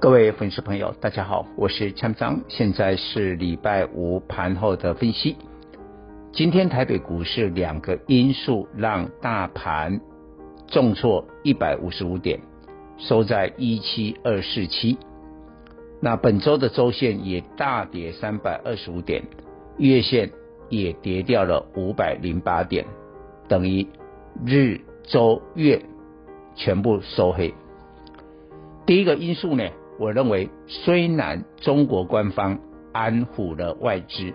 各位粉丝朋友，大家好，我是蔡章，现在是礼拜五盘后的分析。今天台北股市两个因素让大盘重挫一百五十五点，收在一七二四七。那本周的周线也大跌三百二十五点，月线也跌掉了五百零八点，等于日、周、月全部收黑。第一个因素呢？我认为，虽然中国官方安抚了外资，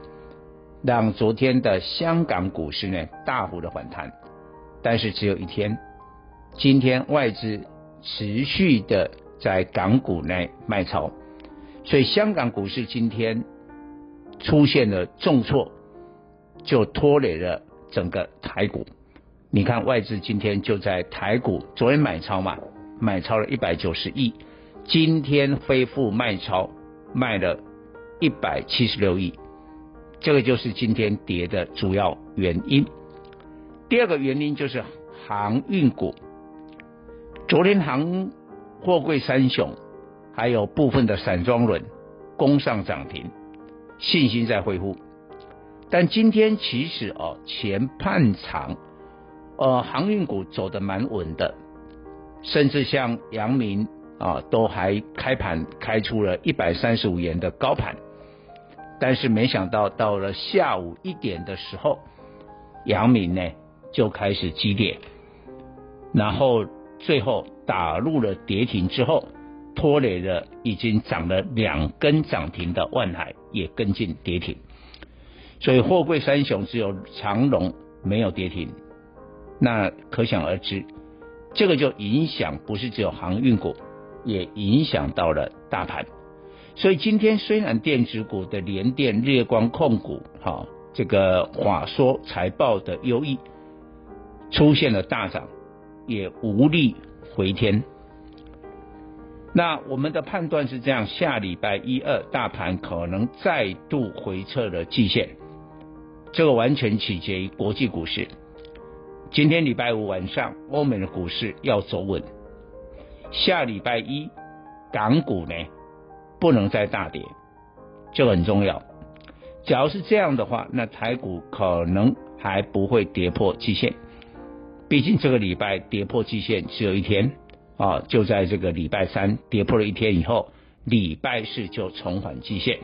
让昨天的香港股市呢大幅的反弹，但是只有一天，今天外资持续的在港股内卖超，所以香港股市今天出现了重挫，就拖累了整个台股。你看外资今天就在台股昨天买超嘛，买超了一百九十亿。今天恢复卖超，卖了一百七十六亿，这个就是今天跌的主要原因。第二个原因就是航运股，昨天航货柜三雄还有部分的散装轮攻上涨停，信心在恢复。但今天其实哦，前半场呃航运股走得蛮稳的，甚至像阳明。啊，都还开盘开出了一百三十五元的高盘，但是没想到到了下午一点的时候，阳明呢就开始急跌，然后最后打入了跌停之后，拖累了已经涨了两根涨停的万海也跟进跌停，所以货柜三雄只有长荣没有跌停，那可想而知，这个就影响不是只有航运股。也影响到了大盘，所以今天虽然电子股的联电、日月光控股，哈，这个华硕财报的优异，出现了大涨，也无力回天。那我们的判断是这样：下礼拜一二，大盘可能再度回撤了季线，这个完全取决于国际股市。今天礼拜五晚上，欧美的股市要走稳。下礼拜一，港股呢不能再大跌，这很重要。假如是这样的话，那台股可能还不会跌破季线。毕竟这个礼拜跌破季线只有一天啊，就在这个礼拜三跌破了一天以后，礼拜四就重返季线。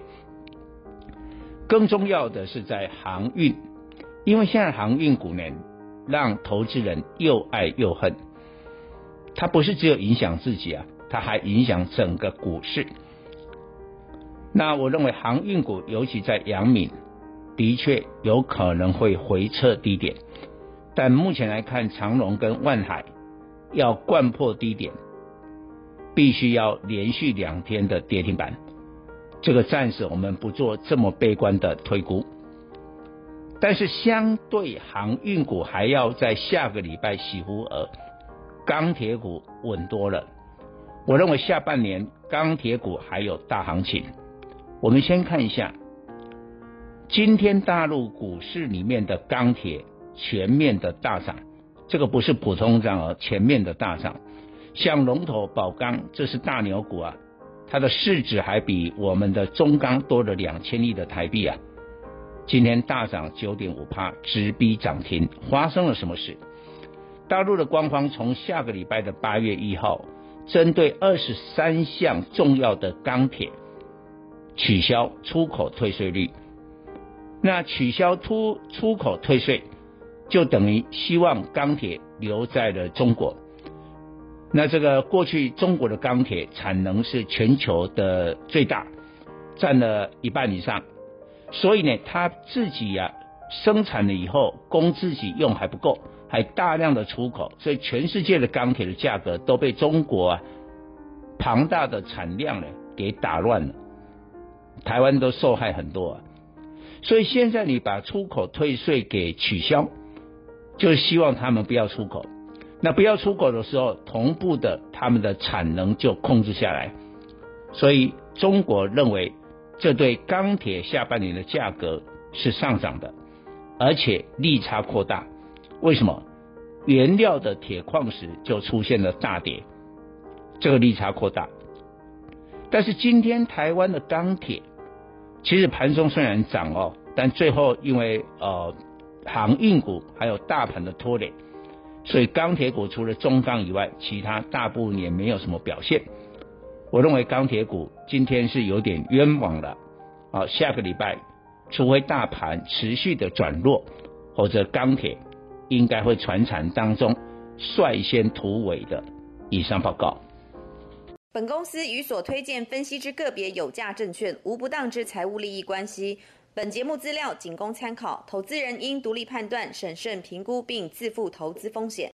更重要的是在航运，因为现在航运股呢，让投资人又爱又恨。它不是只有影响自己啊，它还影响整个股市。那我认为航运股，尤其在阳明，的确有可能会回撤低点。但目前来看，长荣跟万海要贯破低点，必须要连续两天的跌停板。这个暂时我们不做这么悲观的推估。但是相对航运股，还要在下个礼拜洗乎而。钢铁股稳多了，我认为下半年钢铁股还有大行情。我们先看一下，今天大陆股市里面的钢铁全面的大涨，这个不是普通涨而全面的大涨。像龙头宝钢，这是大牛股啊，它的市值还比我们的中钢多了两千亿的台币啊。今天大涨九点五趴，直逼涨停，发生了什么事？大陆的官方从下个礼拜的八月一号，针对二十三项重要的钢铁取消出口退税率。那取消出出口退税，就等于希望钢铁留在了中国。那这个过去中国的钢铁产能是全球的最大，占了一半以上，所以呢，他自己呀、生产了以后供自己用还不够。还大量的出口，所以全世界的钢铁的价格都被中国啊庞大的产量呢给打乱了，台湾都受害很多啊。所以现在你把出口退税给取消，就是希望他们不要出口。那不要出口的时候，同步的他们的产能就控制下来。所以中国认为这对钢铁下半年的价格是上涨的，而且利差扩大。为什么？原料的铁矿石就出现了大跌，这个利差扩大。但是今天台湾的钢铁，其实盘中虽然涨哦，但最后因为呃航运股还有大盘的拖累，所以钢铁股除了中钢以外，其他大部分也没有什么表现。我认为钢铁股今天是有点冤枉了啊！下个礼拜，除非大盘持续的转弱，或者钢铁应该会传产当中率先突围的。以上报告。本公司与所推荐分析之个别有价证券无不当之财务利益关系。本节目资料仅供参考，投资人应独立判断、审慎评估并自负投资风险。